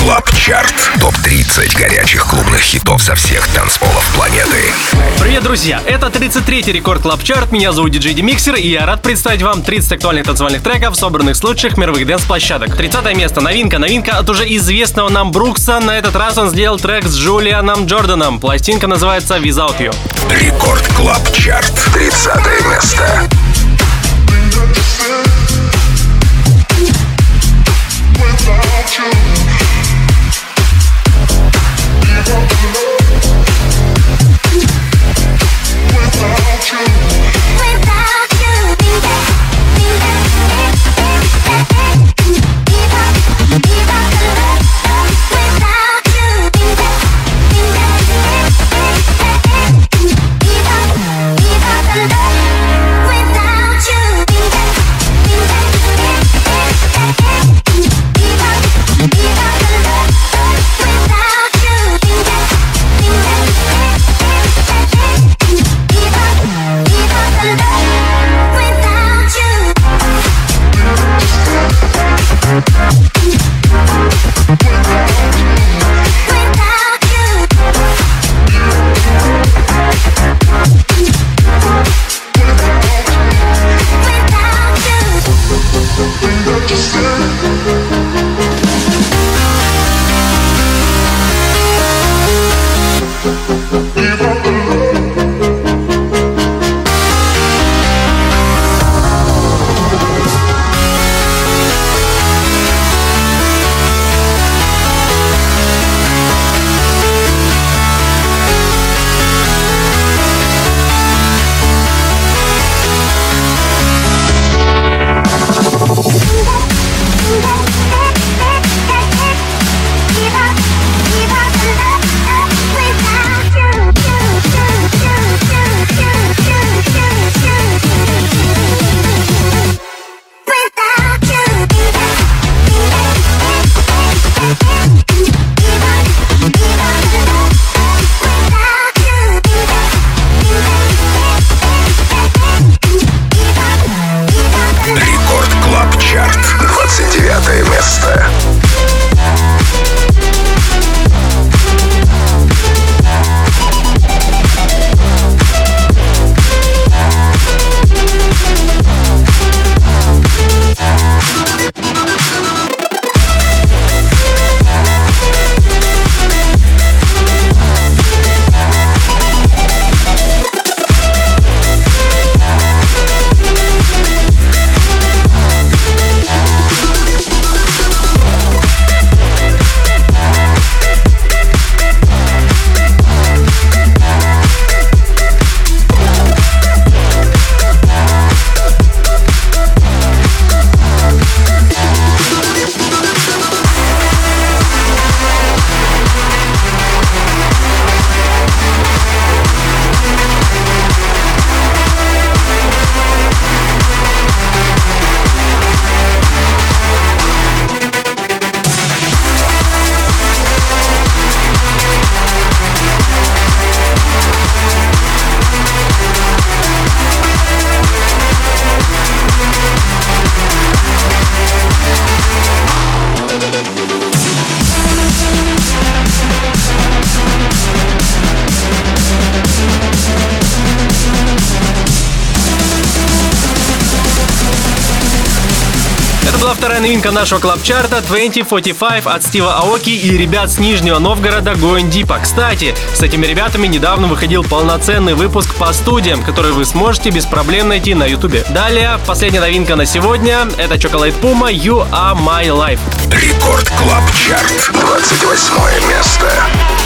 Club Chart. Топ-30 горячих клубных хитов со всех танцполов планеты. Привет, друзья! Это 33-й Record Club Chart. Меня зовут Диджей Demixer, и я рад представить вам 30 актуальных танцевальных треков, собранных с лучших мировых dance -площадок. 30 место. Новинка. Новинка от уже известного нам Брукса. На этот раз он сделал трек с Джулианом Джорданом. Пластинка называется Without You. Record Club Chart. 30 место. Without you Without you, without you, новинка нашего Club Chart а 2045 от Стива Аоки и ребят с Нижнего Новгорода Going Deeper. Кстати, с этими ребятами недавно выходил полноценный выпуск по студиям, который вы сможете без проблем найти на ютубе. Далее, последняя новинка на сегодня, это Chocolate Puma You Are My Life. Record Club Chart, 28 место.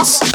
boss.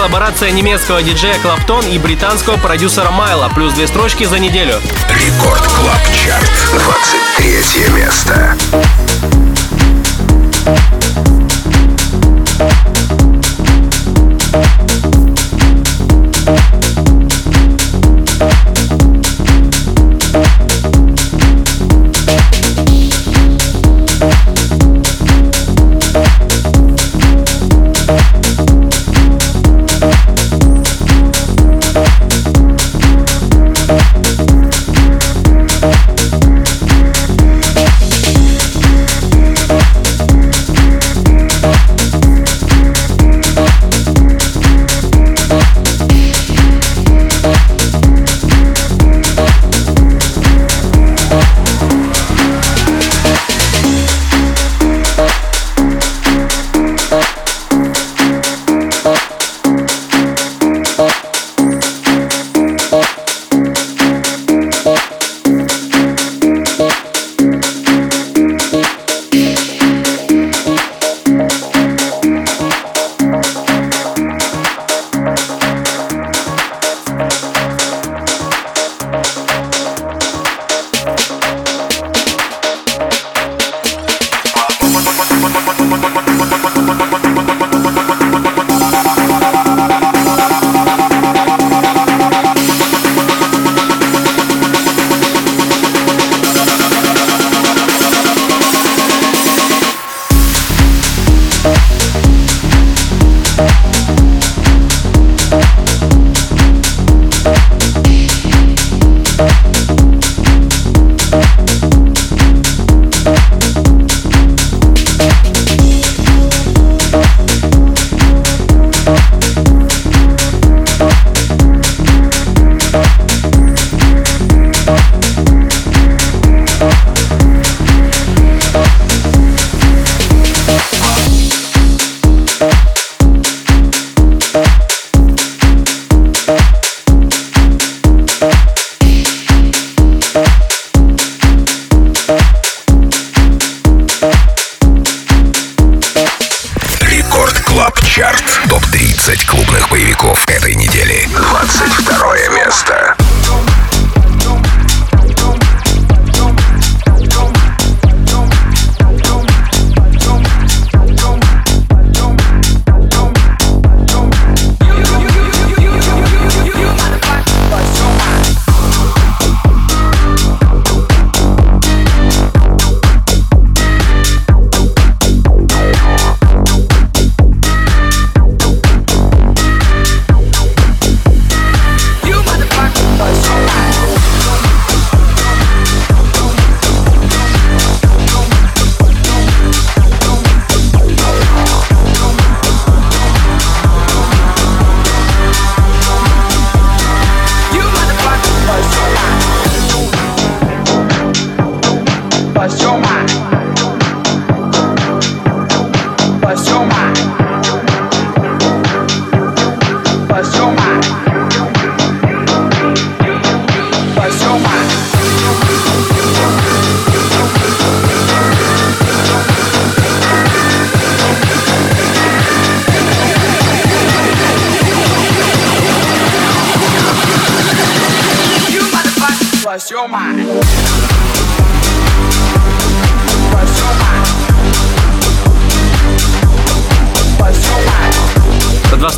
Коллаборация немецкого диджея Claptone и британского продюсера Майло. Плюс две строчки за неделю. Record Club Chart. 23 место.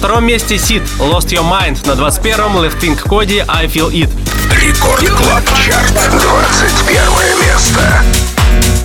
Втором месте Сид Lost Your Mind, на 21-м Left Wing Cody I Feel It. Рекорд Клаб Чарт, 21 место.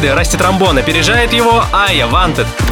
Крайды, Расти Тромбон опережает его Ая Wanted.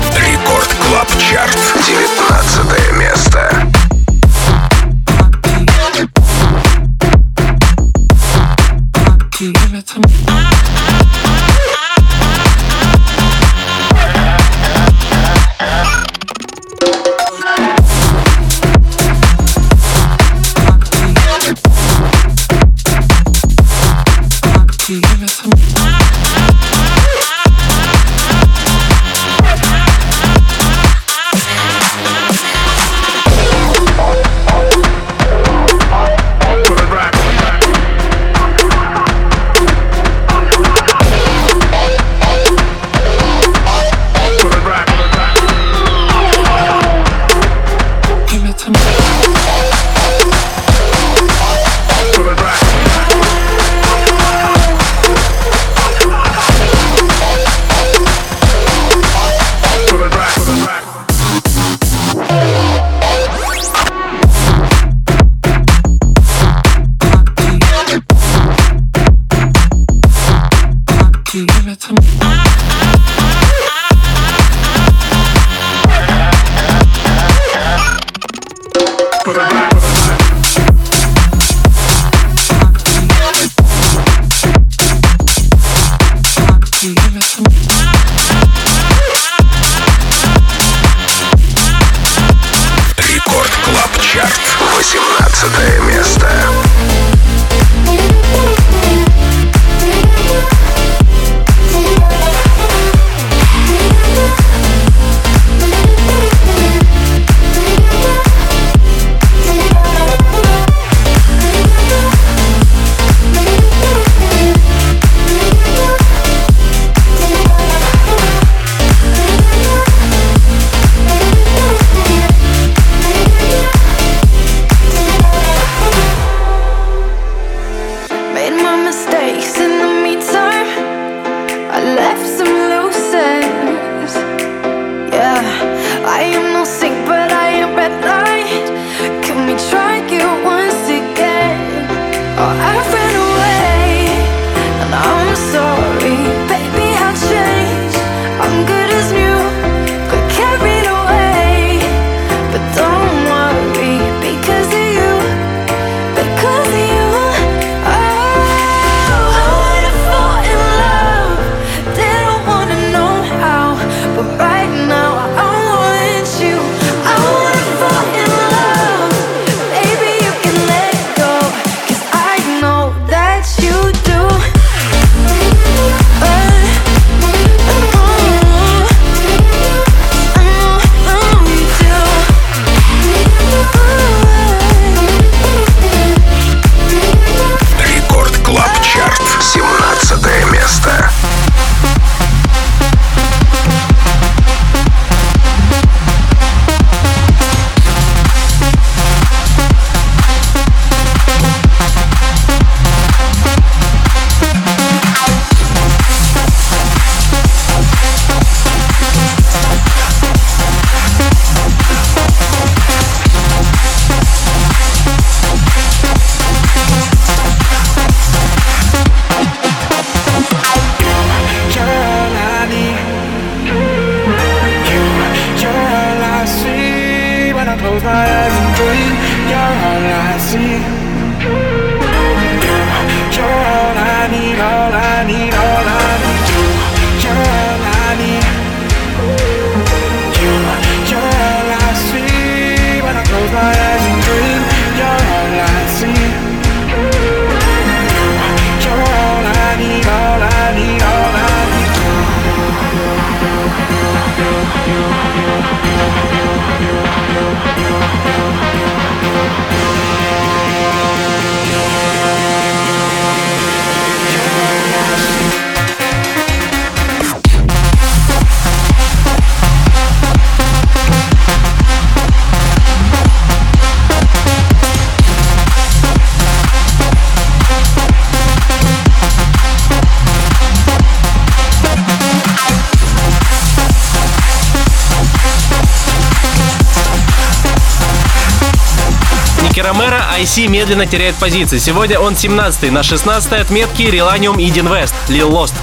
IC медленно теряет позиции. Сегодня он 17 на 16 отметке Relanium и Deen West, Leel Lost.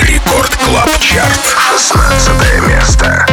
Record Club Chart, 16 место.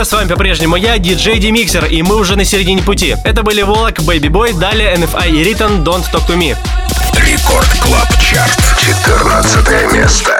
Все, с вами по-прежнему я, диджей Demixer, и мы уже на середине пути. Это были Volac, Baby Boy, далее NFI и Riton, Don't Talk To Me. Record Club Chart, 14 место.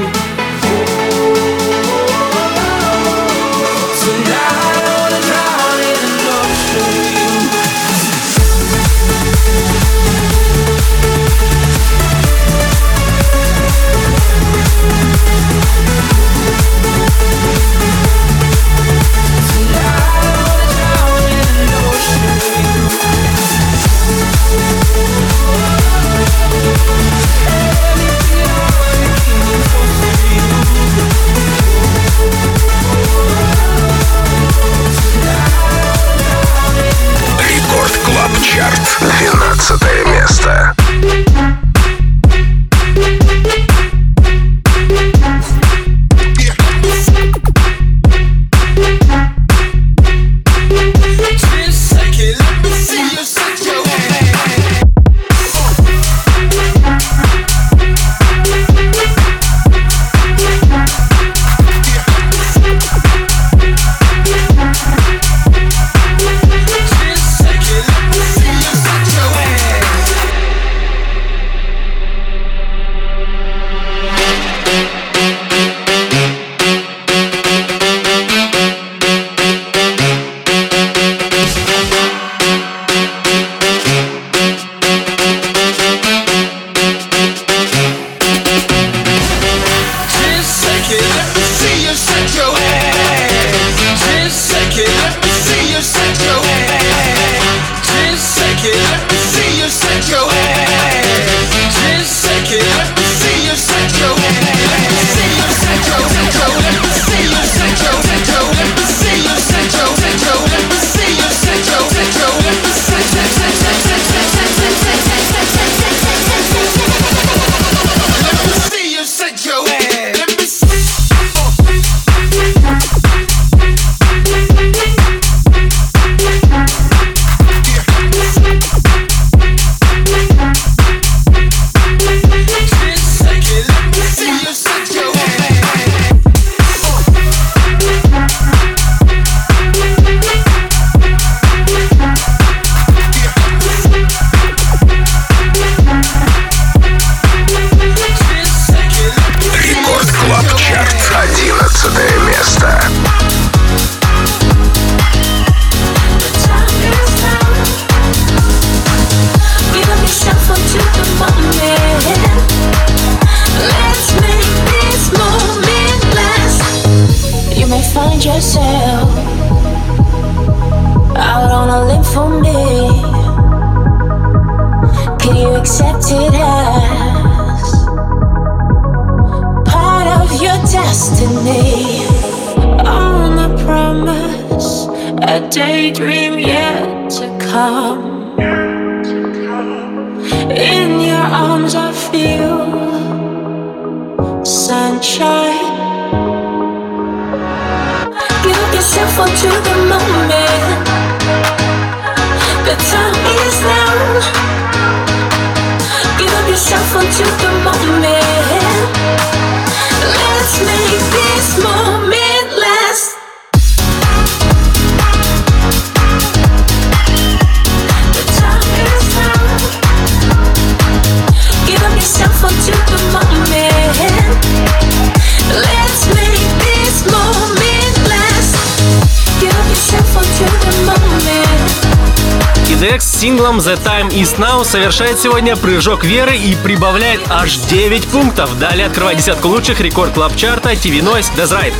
синглом The Time Is Now совершает сегодня прыжок веры и прибавляет аж 9 пунктов. Далее открывает десятку лучших Record Club Chart а TV Noise That's Right.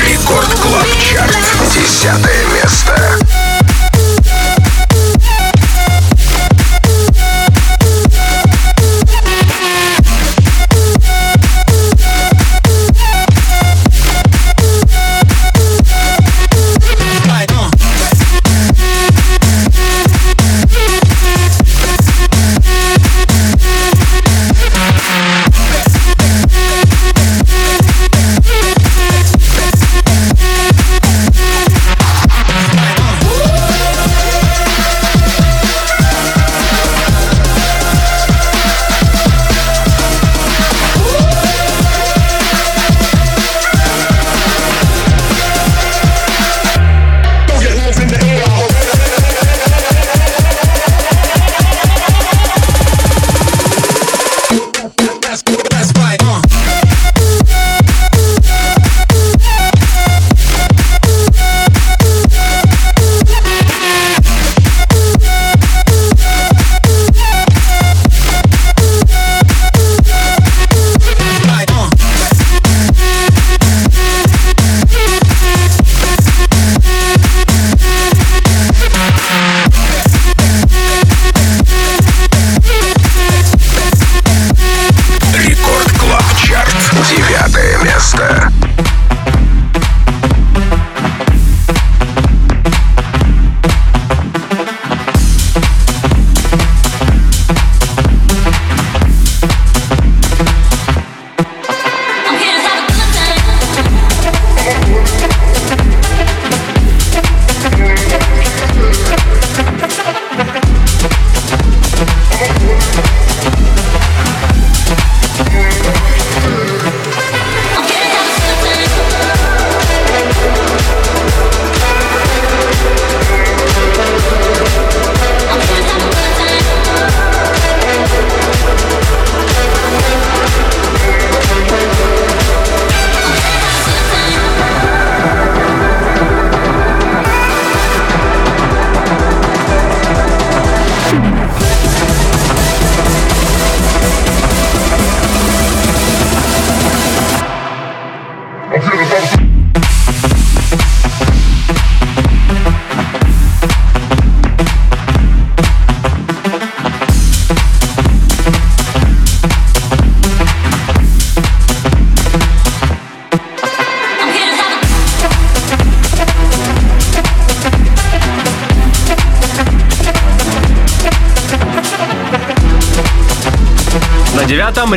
Record Club Chart. Десятое место.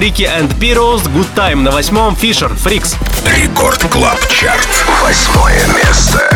Рики and Пироус Good Time. На восьмом Fisher Freaks. Record Club Chart. Восьмое место.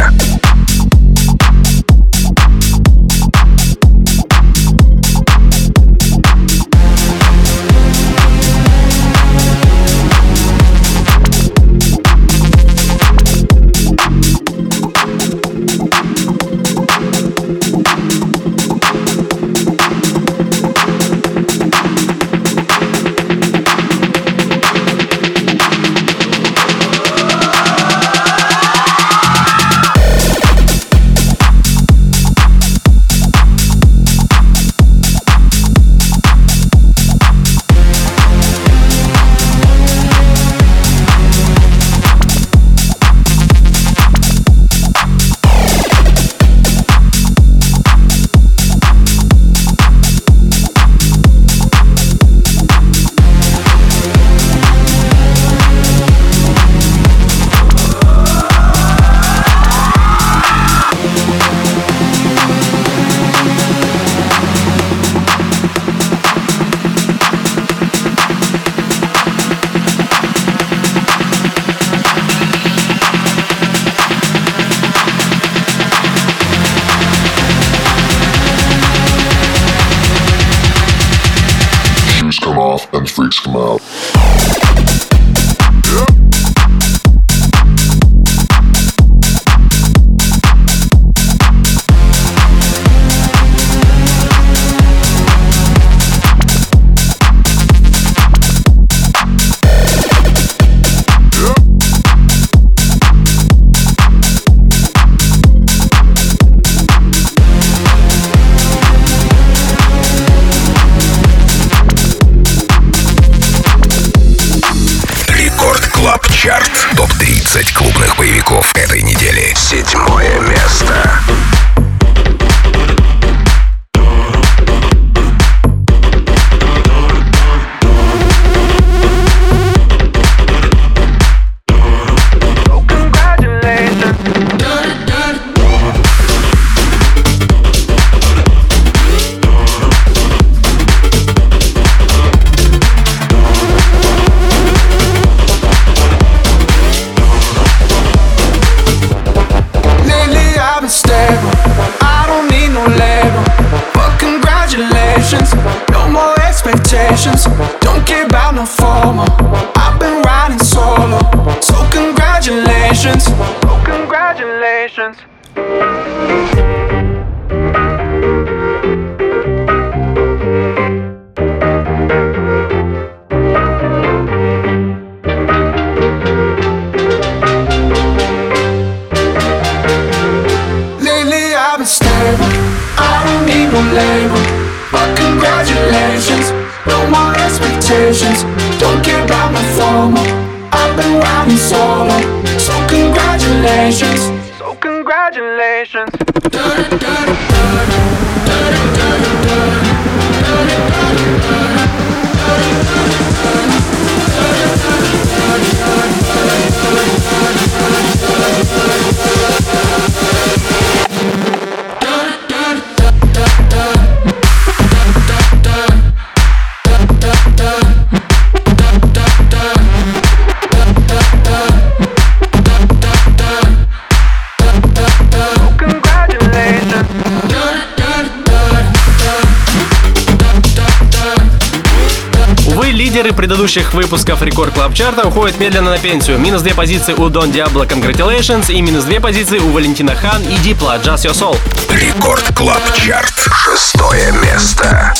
Чарт. Топ-30 клубных боевиков этой недели. Седьмое место. Предыдущих выпусков Record Club Chart а уходят медленно на пенсию. Минус две позиции у Дон Диабло Congratulations и минус две позиции у Валентина Хан и Дипла Just Your Soul. Record Club Chart. Шестое место.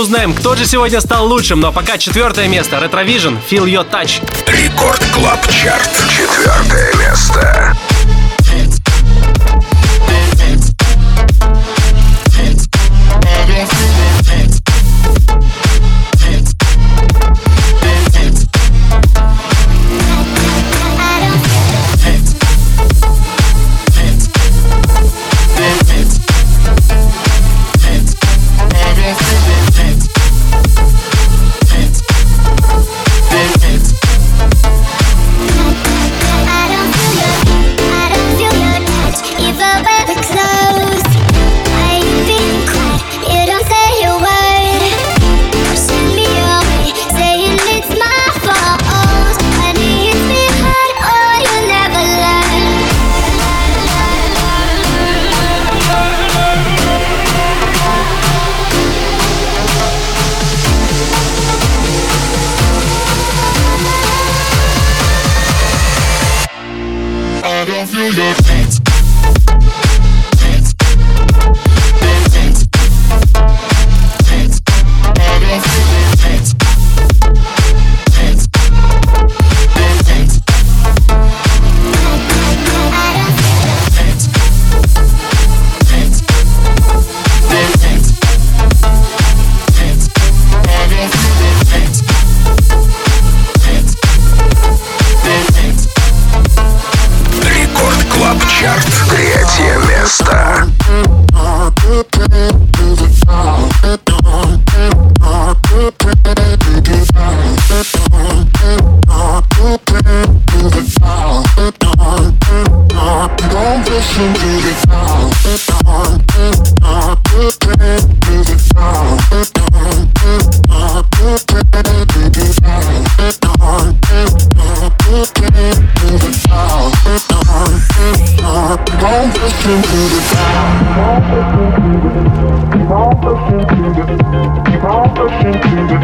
Узнаем, кто же сегодня стал лучшим, но пока четвертое место. Retrovision, Feel Your Touch. Record Club Chart. Четвертое место.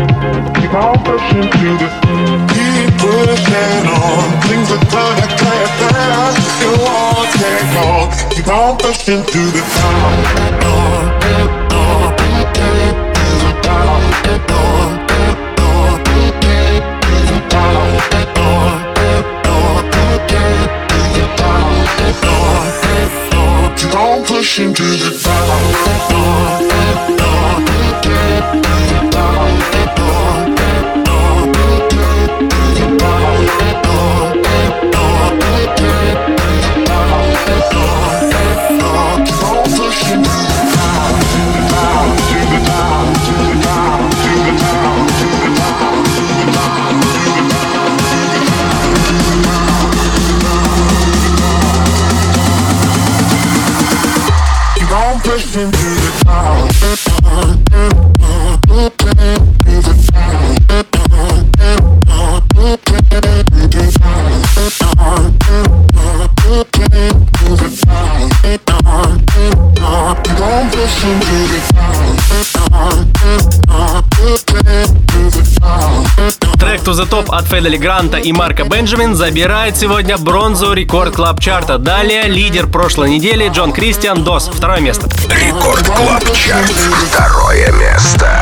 Keep on pushing to the Keep pushing on. Things are gonna get better. You won't take long. Keep on pushing to the. Keep on pushing to the top. emotions. От Федели Гранта и Марка Бенджамин забирает сегодня бронзу рекорд клаб чарта. Далее лидер прошлой недели Джон Кристиан Дос. Второе место. Рекорд клаб чарт. Второе место.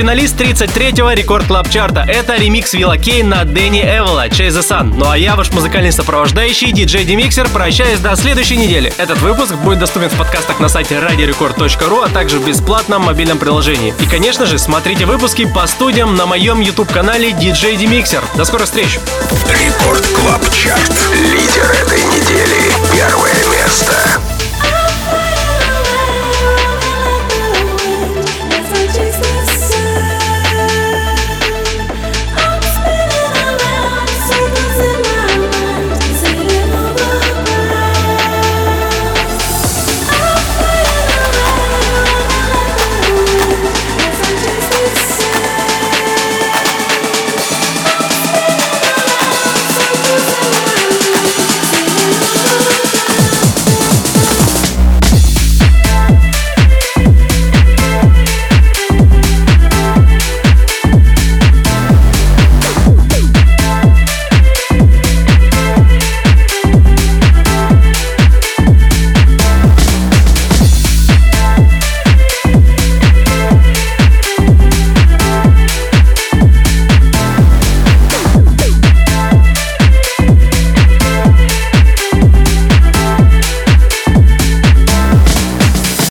Финалист 33-го Record Club Chart а. Это ремикс Will K на Дэнни Авила Chase the Sun. Ну а я, ваш музыкальный сопровождающий, диджей Demixer, прощаюсь до следующей недели. Этот выпуск будет доступен в подкастах на сайте radiorecord.ru, а также в бесплатном мобильном приложении. И, конечно же, смотрите выпуски по студиям на моем YouTube-канале DJ Demixer. До скорых встреч! Record Club Chart. Лидер этой недели. Первое место.